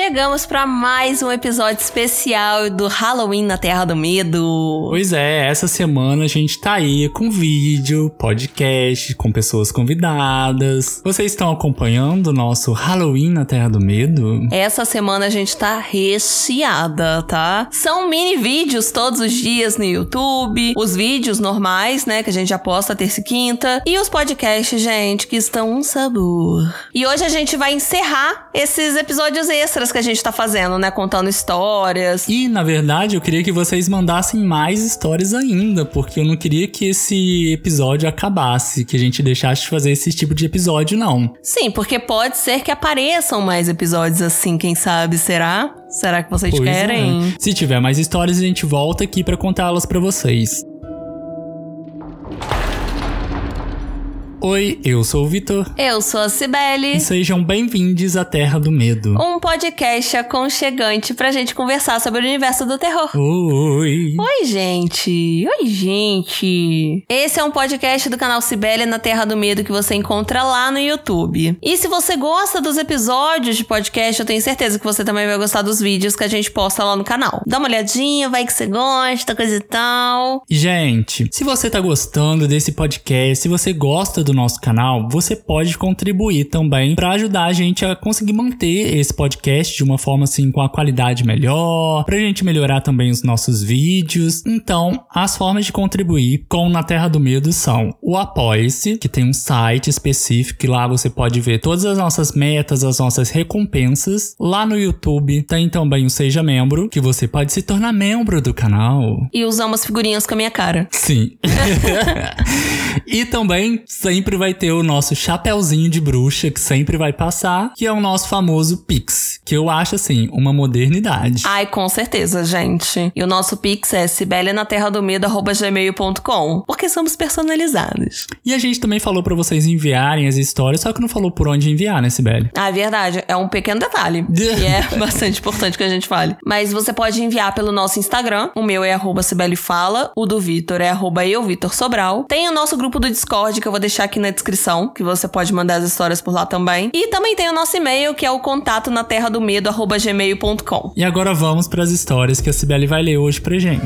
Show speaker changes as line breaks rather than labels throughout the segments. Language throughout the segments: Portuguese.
Chegamos para mais um episódio especial do Halloween na Terra do Medo.
Pois é, essa semana a gente tá aí com vídeo, podcast, com pessoas convidadas. Vocês estão acompanhando o nosso Halloween na Terra do Medo?
Essa semana a gente tá recheada, tá? São mini vídeos todos os dias no YouTube, os vídeos normais, né, que a gente já posta terça e quinta, e os podcasts, gente, que estão um sabor. E hoje a gente vai encerrar esses episódios extras que a gente tá fazendo, né? Contando histórias.
E, na verdade, eu queria que vocês mandassem mais histórias ainda, porque eu não queria que esse episódio acabasse, que a gente deixasse de fazer esse tipo de episódio, não.
Sim, porque pode ser que apareçam mais episódios assim, quem sabe, será? Será que vocês pois querem?
É. Se tiver mais histórias, a gente volta aqui para contá-las para vocês. Oi, eu sou o Vitor.
Eu sou a Cibele.
E sejam bem-vindos à Terra do Medo.
Um podcast aconchegante pra gente conversar sobre o universo do terror.
Oi.
Oi, gente. Oi, gente. Esse é um podcast do canal Cibele na Terra do Medo que você encontra lá no YouTube. E se você gosta dos episódios de podcast, eu tenho certeza que você também vai gostar dos vídeos que a gente posta lá no canal. Dá uma olhadinha, vai que você gosta, coisa e tal.
Gente, se você tá gostando desse podcast, se você gosta do nosso canal, você pode contribuir também para ajudar a gente a conseguir manter esse podcast de uma forma assim com a qualidade melhor, pra gente melhorar também os nossos vídeos. Então, as formas de contribuir com Na Terra do Medo são o Apoie-se, que tem um site específico e lá você pode ver todas as nossas metas, as nossas recompensas. Lá no YouTube tem também o Seja Membro, que você pode se tornar membro do canal.
E usar umas figurinhas com a minha cara.
Sim. e também sempre vai ter o nosso chapéuzinho de bruxa que sempre vai passar, que é o nosso famoso Pix, que eu acho assim uma modernidade.
Ai, com certeza, gente. E o nosso Pix é sibelianaterradomedo@gmail.com, porque somos personalizados.
E a gente também falou para vocês enviarem as histórias, só que não falou por onde enviar, né, Sibeli?
Ah, é verdade. É um pequeno detalhe. que é bastante importante que a gente fale. Mas você pode enviar pelo nosso Instagram. O meu é arroba Fala, o do Vitor é arroba eu, Vitor Sobral. Tem o nosso grupo do Discord que eu vou deixar aqui na descrição, que você pode mandar as histórias por lá também. E também tem o nosso e-mail, que é o contato na terra do medo, gmail.com.
E agora vamos para as histórias que a Cibele vai ler hoje pra gente.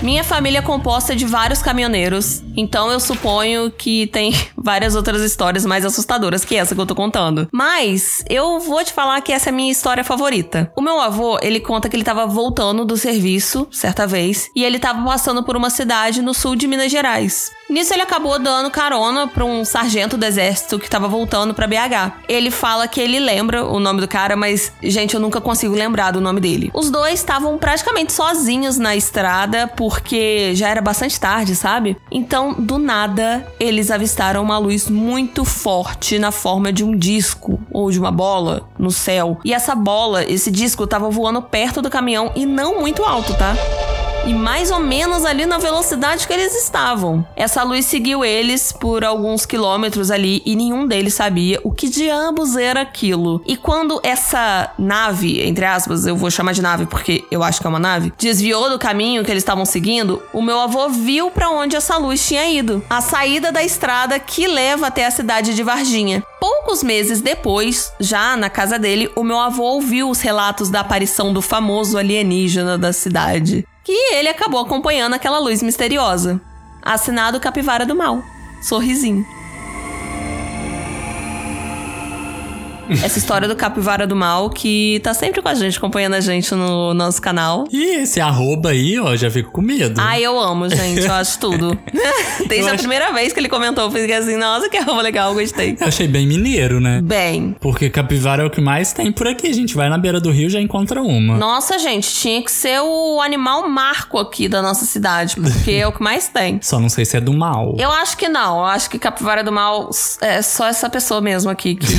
Minha família é composta de vários caminhoneiros, então eu suponho que tem várias outras histórias mais assustadoras que essa que eu tô contando. Mas eu vou te falar que essa é a minha história favorita. O meu avô, ele conta que ele tava voltando do serviço certa vez e ele tava passando por uma cidade no sul de Minas Gerais. Nisso ele acabou dando carona para um sargento do exército que tava voltando para BH. Ele fala que ele lembra o nome do cara, mas gente, eu nunca consigo lembrar do nome dele. Os dois estavam praticamente sozinhos na estrada porque já era bastante tarde, sabe? Então, do nada, eles avistaram uma luz muito forte na forma de um disco ou de uma bola no céu. E essa bola, esse disco tava voando perto do caminhão e não muito alto, tá? E mais ou menos ali na velocidade que eles estavam. Essa luz seguiu eles por alguns quilômetros ali e nenhum deles sabia o que diabos era aquilo. E quando essa nave, entre aspas, eu vou chamar de nave porque eu acho que é uma nave, desviou do caminho que eles estavam seguindo, o meu avô viu para onde essa luz tinha ido a saída da estrada que leva até a cidade de Varginha. Poucos meses depois, já na casa dele, o meu avô ouviu os relatos da aparição do famoso alienígena da cidade que ele acabou acompanhando aquela luz misteriosa. Assinado Capivara do Mal. Sorrisinho. Essa história do Capivara do Mal, que tá sempre com a gente, acompanhando a gente no nosso canal.
E esse arroba aí, ó, já fico com medo.
Ai, eu amo, gente, eu acho tudo. Desde eu a acho... primeira vez que ele comentou, eu fiquei assim, nossa, que arroba legal, gostei.
Eu achei bem mineiro, né?
Bem.
Porque capivara é o que mais tem por aqui. A gente vai na beira do rio e já encontra uma.
Nossa, gente, tinha que ser o animal marco aqui da nossa cidade, porque é o que mais tem.
Só não sei se é do mal.
Eu acho que não. Eu acho que capivara do mal é só essa pessoa mesmo aqui que.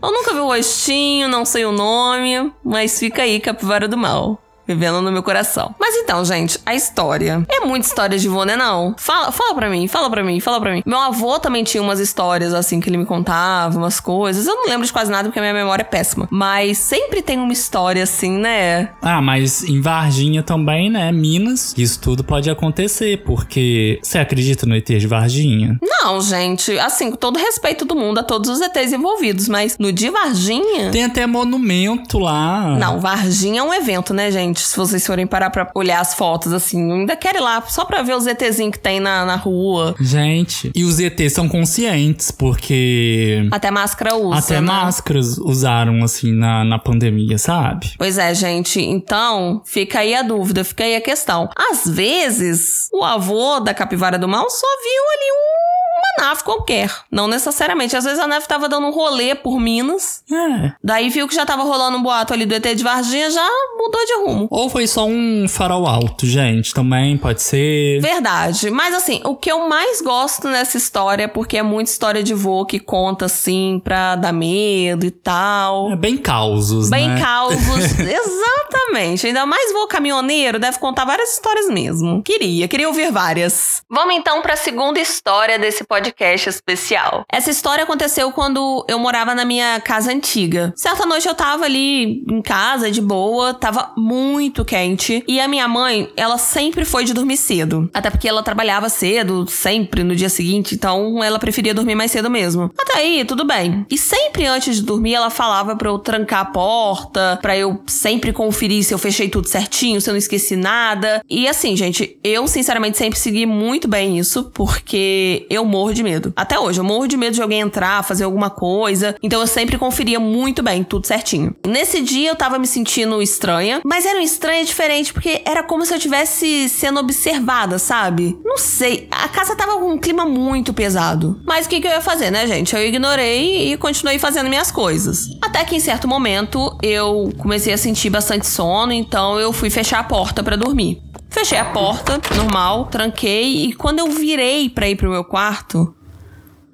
eu não nunca vi o rostinho, não sei o nome, mas fica aí, Capivara do Mal. Vivendo no meu coração. Mas então, gente, a história. É muita história de vô, né? Não. Fala, fala pra mim, fala pra mim, fala pra mim. Meu avô também tinha umas histórias, assim, que ele me contava, umas coisas. Eu não lembro de quase nada porque a minha memória é péssima. Mas sempre tem uma história, assim, né?
Ah, mas em Varginha também, né? Minas, isso tudo pode acontecer, porque você acredita no ET de Varginha?
Não, gente. Assim, com todo respeito do mundo a todos os ETs envolvidos, mas no de Varginha.
Tem até monumento lá.
Não, Varginha é um evento, né, gente? Se vocês forem parar pra olhar as fotos, assim, ainda quero ir lá só pra ver os ETzinhos que tem na, na rua.
Gente, e os ETs são conscientes, porque.
Até máscara usa.
Até
né?
máscaras usaram, assim, na, na pandemia, sabe?
Pois é, gente. Então, fica aí a dúvida, fica aí a questão. Às vezes, o avô da capivara do mal só viu ali um uma nave qualquer. Não necessariamente. Às vezes a nave tava dando um rolê por Minas.
É.
Daí viu que já tava rolando um boato ali do ET de Varginha, já mudou de rumo.
Ou foi só um farol alto, gente, também pode ser.
Verdade. Mas assim, o que eu mais gosto nessa história, porque é muita história de vô que conta assim pra dar medo e tal.
É bem causos,
Bem
né?
causos. Exatamente. Ainda mais vô caminhoneiro, deve contar várias histórias mesmo. Queria, queria ouvir várias. Vamos então pra segunda história desse podcast especial. Essa história aconteceu quando eu morava na minha casa antiga. Certa noite eu tava ali em casa, de boa, tava muito quente. E a minha mãe, ela sempre foi de dormir cedo. Até porque ela trabalhava cedo, sempre no dia seguinte, então ela preferia dormir mais cedo mesmo. Até aí, tudo bem. E sempre antes de dormir, ela falava pra eu trancar a porta, pra eu sempre conferir se eu fechei tudo certinho, se eu não esqueci nada. E assim, gente, eu sinceramente sempre segui muito bem isso, porque eu morro de medo. Até hoje, eu morro de medo de alguém entrar, fazer alguma coisa. Então eu sempre conferia muito bem, tudo certinho. Nesse dia eu tava me sentindo estranha, mas era estranha diferente, porque era como se eu tivesse sendo observada, sabe? Não sei. A casa tava com um clima muito pesado. Mas o que, que eu ia fazer, né, gente? Eu ignorei e continuei fazendo minhas coisas. Até que em certo momento eu comecei a sentir bastante sono, então eu fui fechar a porta pra dormir. Fechei a porta, normal, tranquei e quando eu virei pra ir pro meu quarto,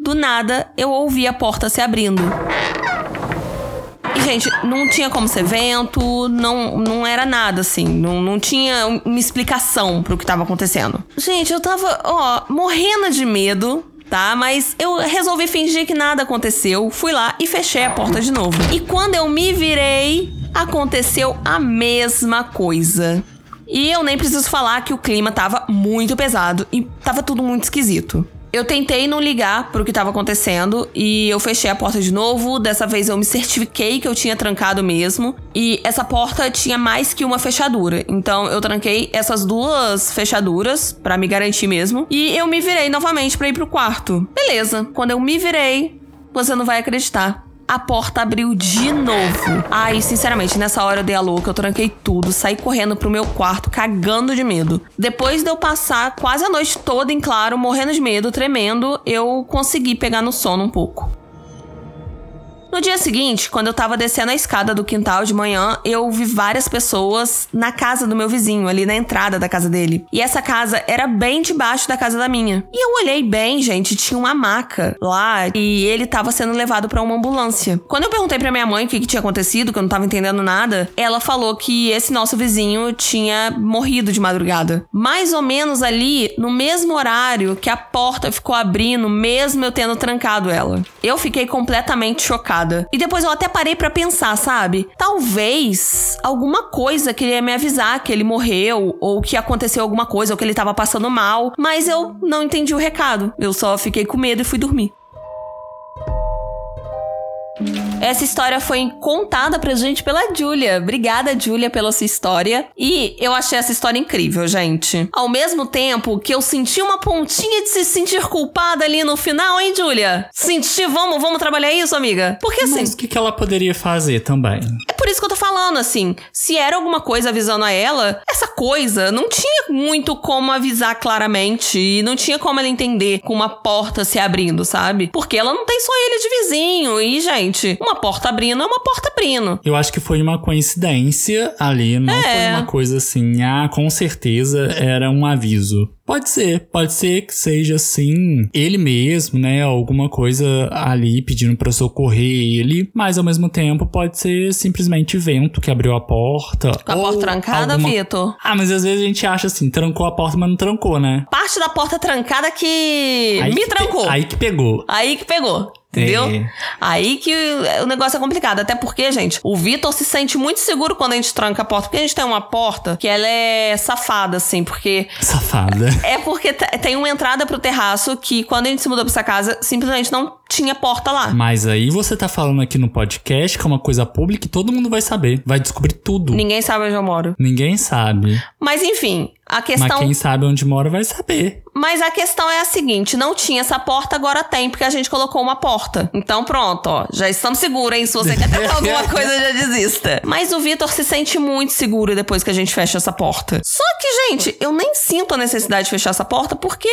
do nada eu ouvi a porta se abrindo. Gente, não tinha como ser vento, não, não era nada assim, não, não tinha uma explicação pro que tava acontecendo. Gente, eu tava, ó, morrendo de medo, tá? Mas eu resolvi fingir que nada aconteceu, fui lá e fechei a porta de novo. E quando eu me virei, aconteceu a mesma coisa. E eu nem preciso falar que o clima tava muito pesado e tava tudo muito esquisito. Eu tentei não ligar pro que tava acontecendo e eu fechei a porta de novo. Dessa vez eu me certifiquei que eu tinha trancado mesmo. E essa porta tinha mais que uma fechadura. Então eu tranquei essas duas fechaduras pra me garantir mesmo. E eu me virei novamente pra ir pro quarto. Beleza. Quando eu me virei, você não vai acreditar. A porta abriu de novo. Ai, sinceramente, nessa hora eu dei a louca, eu tranquei tudo, saí correndo pro meu quarto, cagando de medo. Depois de eu passar quase a noite toda em claro, morrendo de medo, tremendo, eu consegui pegar no sono um pouco. No dia seguinte, quando eu tava descendo a escada do quintal de manhã, eu vi várias pessoas na casa do meu vizinho, ali na entrada da casa dele. E essa casa era bem debaixo da casa da minha. E eu olhei bem, gente, tinha uma maca lá e ele tava sendo levado pra uma ambulância. Quando eu perguntei pra minha mãe o que, que tinha acontecido, que eu não tava entendendo nada, ela falou que esse nosso vizinho tinha morrido de madrugada. Mais ou menos ali, no mesmo horário que a porta ficou abrindo, mesmo eu tendo trancado ela. Eu fiquei completamente chocada. E depois eu até parei pra pensar, sabe? Talvez alguma coisa queria me avisar que ele morreu, ou que aconteceu alguma coisa, ou que ele tava passando mal, mas eu não entendi o recado. Eu só fiquei com medo e fui dormir. Essa história foi contada pra gente pela Julia. Obrigada, Julia, pela sua história. E eu achei essa história incrível, gente. Ao mesmo tempo que eu senti uma pontinha de se sentir culpada ali no final, hein, Julia? Senti, vamos, vamos trabalhar isso, amiga? Porque assim.
Mas o que, que ela poderia fazer também?
É por isso que eu tô falando, assim. Se era alguma coisa avisando a ela, essa coisa não tinha muito como avisar claramente. E não tinha como ela entender com uma porta se abrindo, sabe? Porque ela não tem só ele de vizinho. E, gente, uma porta abrindo é uma porta abrindo.
Eu acho que foi uma coincidência ali, não
É.
foi uma coisa assim, ah, com certeza era um aviso. Pode ser, pode ser que seja assim, ele mesmo, né? Alguma coisa ali pedindo pra socorrer ele, mas ao mesmo tempo pode ser simplesmente vento que abriu a porta.
Com a porta trancada,
alguma-
Vitor?
Ah, mas às vezes a gente acha assim, trancou a porta, mas não trancou, né?
Parte da porta trancada que
Aí
me
que pe-
trancou.
Aí que pegou.
Aí que pegou. Entendeu?
É.
Aí que o negócio é complicado. Até porque, gente, o Vitor se sente muito seguro quando a gente tranca a porta. Porque a gente tem uma porta que ela é safada, assim, porque.
Safada.
É porque te- tem uma entrada pro terraço que, quando a gente se mudou pra essa casa, simplesmente não tinha porta lá.
Mas aí você tá falando aqui no podcast que é uma coisa pública e todo mundo vai saber. Vai descobrir tudo.
Ninguém sabe onde eu moro.
Ninguém sabe.
Mas enfim, a
Mas
questão.
quem sabe onde mora vai saber.
Mas a questão é a seguinte: não tinha essa porta, agora tem, porque a gente colocou uma porta. Então pronto, ó. Já estamos seguros, hein? Se você quer tentar alguma coisa, já desista. Mas o Vitor se sente muito seguro depois que a gente fecha essa porta. Só que, gente, eu nem sinto a necessidade de fechar essa porta, porque.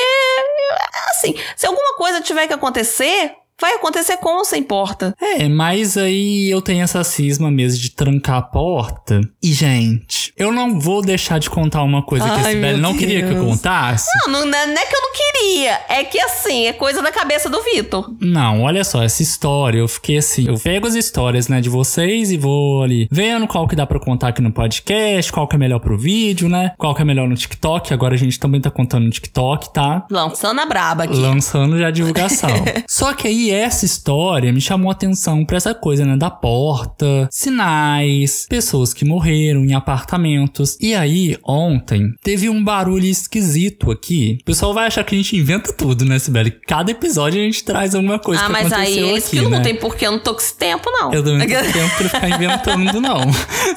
Assim, se alguma coisa tiver que acontecer. Vai acontecer com ou sem porta.
É, mas aí eu tenho essa cisma mesmo de trancar a porta. E, gente, eu não vou deixar de contar uma coisa que a
Ai,
Sibeli não queria que eu
Deus.
contasse.
Não, não, não é que eu não queria. É que assim, é coisa da cabeça do Vitor.
Não, olha só, essa história, eu fiquei assim, eu pego as histórias, né, de vocês e vou ali vendo qual que dá pra contar aqui no podcast, qual que é melhor pro vídeo, né, qual que é melhor no TikTok, agora a gente também tá contando no TikTok, tá?
Lançando a braba aqui.
Lançando já a divulgação. Só que aí essa história me chamou a atenção pra essa coisa, né? Da porta, sinais, pessoas que morreram em apartamentos. E aí, ontem, teve um barulho esquisito aqui. O pessoal vai achar que a gente inventa tudo, né, Sibeli? Cada episódio a gente traz alguma coisa
Ah,
que
mas aí
aconteceu
eles
aqui,
que
né?
não tem porque eu não tô com esse tempo, não.
Eu também não tenho tempo pra ficar inventando, não.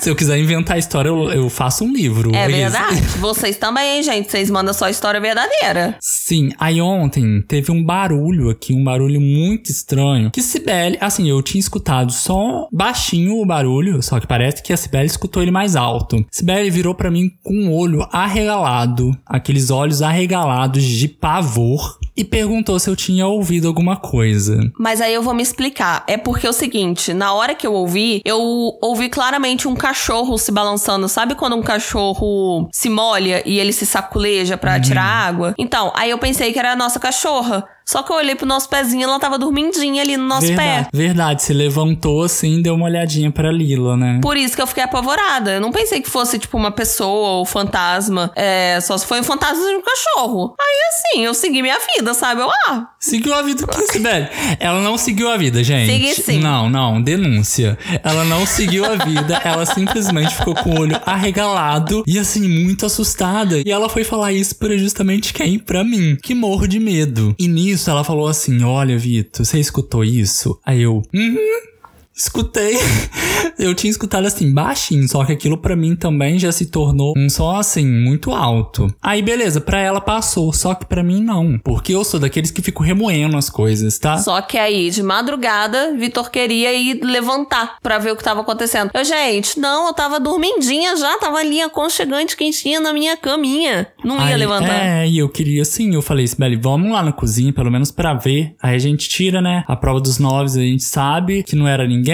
Se eu quiser inventar a história, eu, eu faço um livro.
É verdade. Vocês também, gente? Vocês mandam só história verdadeira.
Sim, aí ontem teve um barulho aqui, um barulho muito estranho. Que Sibeli, assim, eu tinha escutado só baixinho o barulho, só que parece que a Sibeli escutou ele mais alto. Sibeli virou pra mim com o olho arregalado, aqueles olhos arregalados de pavor, e perguntou se eu tinha ouvido alguma coisa.
Mas aí eu vou me explicar. É porque é o seguinte, na hora que eu ouvi, eu ouvi claramente um cachorro se balançando. Sabe quando um cachorro se molha e ele se saculeja pra tirar água? Então, aí eu pensei que era a nossa cachorra. Só que eu olhei pro nosso pezinho e ela tava dormindinha ali no nosso
verdade,
pé.
verdade, se levantou assim, deu uma olhadinha pra Lila, né?
Por isso que eu fiquei apavorada. Eu não pensei que fosse, tipo, uma pessoa ou fantasma. É, só se foi um fantasma de um cachorro. Aí, assim, eu segui minha vida, sabe? Eu, ah,
Seguiu a vida com Sibeli. Ela não seguiu a vida, gente.
Segui sim.
Não, não, denúncia. Ela não seguiu a vida, ela simplesmente ficou com o olho arregalado e assim, muito assustada. E ela foi falar isso pra justamente quem? Pra mim, que morro de medo. E nisso ela falou assim: Olha, Vitor, você escutou isso? Aí eu, uhum. Escutei. Eu tinha escutado assim, baixinho, só que aquilo pra mim também já se tornou um som assim, muito alto. Aí beleza, pra ela passou, só que pra mim não. Porque eu sou daqueles que fico remoendo as coisas, tá?
Só que aí, de madrugada, Vitor queria ir levantar pra ver o que tava acontecendo. Eu, gente, não, eu tava dormindinha já, tava ali aconchegante, quentinha na minha caminha. Não ia
Aí,
levantar.
É, e eu queria sim, eu falei, Sibeli, vamos lá na cozinha, pelo menos pra ver. Aí a gente tira, né? A prova dos nove, a gente sabe que não era ninguém.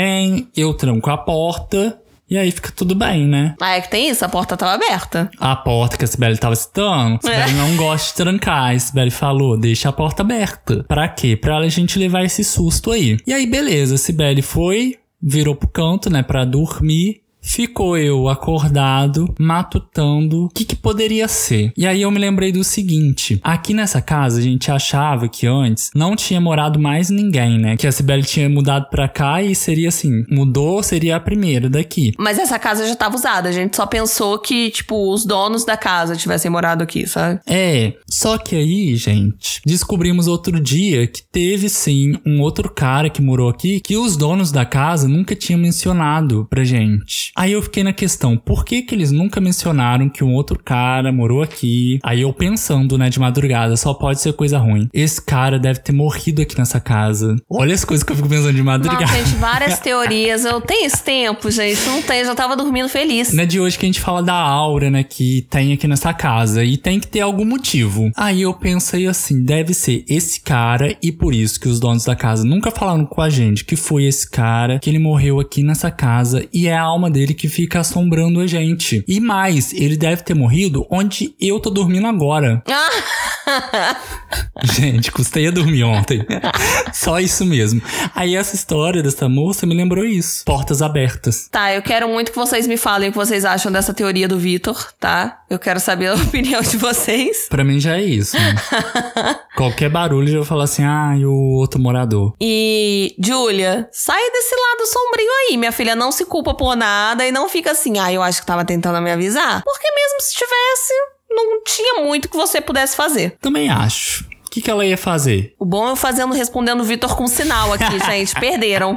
Eu tranco a porta. E aí fica tudo bem, né?
Ah, é que tem isso, a porta tava aberta.
A porta que a Sibeli tava citando, a Sibeli
É.
não gosta de trancar. A Sibeli falou, deixa a porta aberta. Pra quê? Pra a gente levar esse susto aí. E aí, beleza, a Sibeli foi, virou pro canto, né, pra dormir. Ficou eu acordado, matutando o que, que poderia ser. E aí eu me lembrei do seguinte: aqui nessa casa a gente achava que antes não tinha morado mais ninguém, né? Que a Sibeli tinha mudado pra cá e seria assim: mudou, seria a primeira daqui.
Mas essa casa já tava usada. A gente só pensou que, tipo, os donos da casa tivessem morado aqui, sabe?
É, só que aí, gente, descobrimos outro dia que teve sim um outro cara que morou aqui que os donos da casa nunca tinham mencionado pra gente. Aí eu fiquei na questão, por que que eles nunca mencionaram que um outro cara morou aqui? Aí eu pensando, né, de madrugada, só pode ser coisa ruim. Esse cara deve ter morrido aqui nessa casa. Olha as coisas que eu fico pensando de madrugada.
Não, gente, várias teorias. Eu tenho esse tempo, gente. Não tem, eu já tava dormindo feliz.
Não é de hoje que a gente fala da aura, né, que tem aqui nessa casa. E tem que ter algum motivo. Aí eu pensei assim, deve ser esse cara e por isso que os donos da casa nunca falaram com a gente que foi esse cara, que ele morreu aqui nessa casa e é a alma dele que fica assombrando a gente. E mais, ele deve ter morrido onde eu tô dormindo agora.
Ah,
Gente, custei a dormir ontem. Só isso mesmo. Aí essa história dessa moça me lembrou isso. Portas abertas.
Tá, eu quero muito que vocês me falem o que vocês acham dessa teoria do Vitor, tá? Eu quero saber a opinião de vocês.
Pra mim já é isso. Né? Qualquer barulho eu vou falar assim, ah, e o outro morador.
E, Júlia, sai desse lado sombrio aí. Minha filha não se culpa por nada e não fica assim, ah, eu acho que tava tentando me avisar. Porque mesmo se tivesse, não tinha muito que você pudesse fazer.
Também acho que, que ela ia fazer?
O bom é eu fazendo, respondendo o Vitor com sinal aqui, gente. Perderam.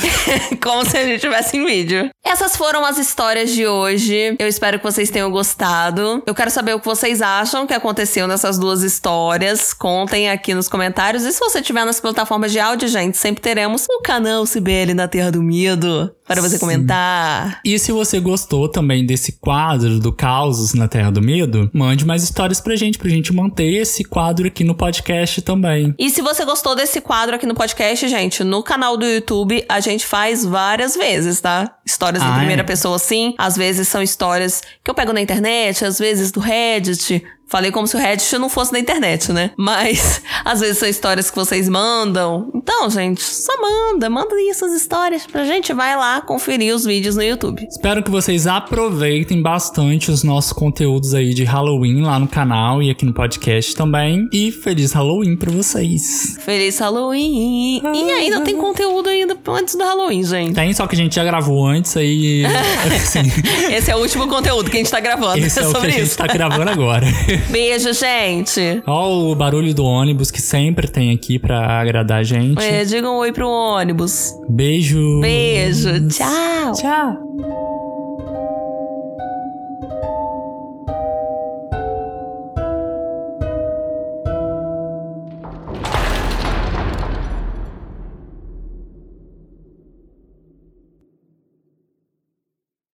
Como se a gente tivesse em vídeo. Essas foram as histórias de hoje. Eu espero que vocês tenham gostado. Eu quero saber o que vocês acham que aconteceu nessas duas histórias. Contem aqui nos comentários. E se você tiver nas plataformas de áudio, gente, sempre teremos o canal CBL na Terra do Medo para você Sim. comentar.
E se você gostou também desse quadro do Causos na Terra do Medo, mande mais histórias pra gente, pra gente manter esse quadro aqui no podcast podcast também.
E se você gostou desse quadro aqui no podcast, gente, no canal do YouTube a gente faz várias vezes, tá? Histórias ah, em primeira é? pessoa, sim. Às vezes são histórias que eu pego na internet, às vezes do Reddit, Falei como se o Reddit não fosse da internet, né? Mas às vezes são histórias que vocês mandam. Então, gente, só manda, manda aí essas histórias pra gente vai lá conferir os vídeos no YouTube.
Espero que vocês aproveitem bastante os nossos conteúdos aí de Halloween lá no canal e aqui no podcast também. E feliz Halloween pra vocês.
Feliz Halloween. E ainda tem conteúdo ainda antes do Halloween, gente.
Tem, só que a gente já gravou antes aí.
assim. Esse é o último conteúdo que a gente tá gravando.
Esse é, o que a gente tá gravando agora.
Beijo, gente.
Ó o barulho do ônibus que sempre tem aqui pra agradar a gente.
É, diga um oi pro ônibus.
Beijo.
Beijo. Tchau.
Tchau.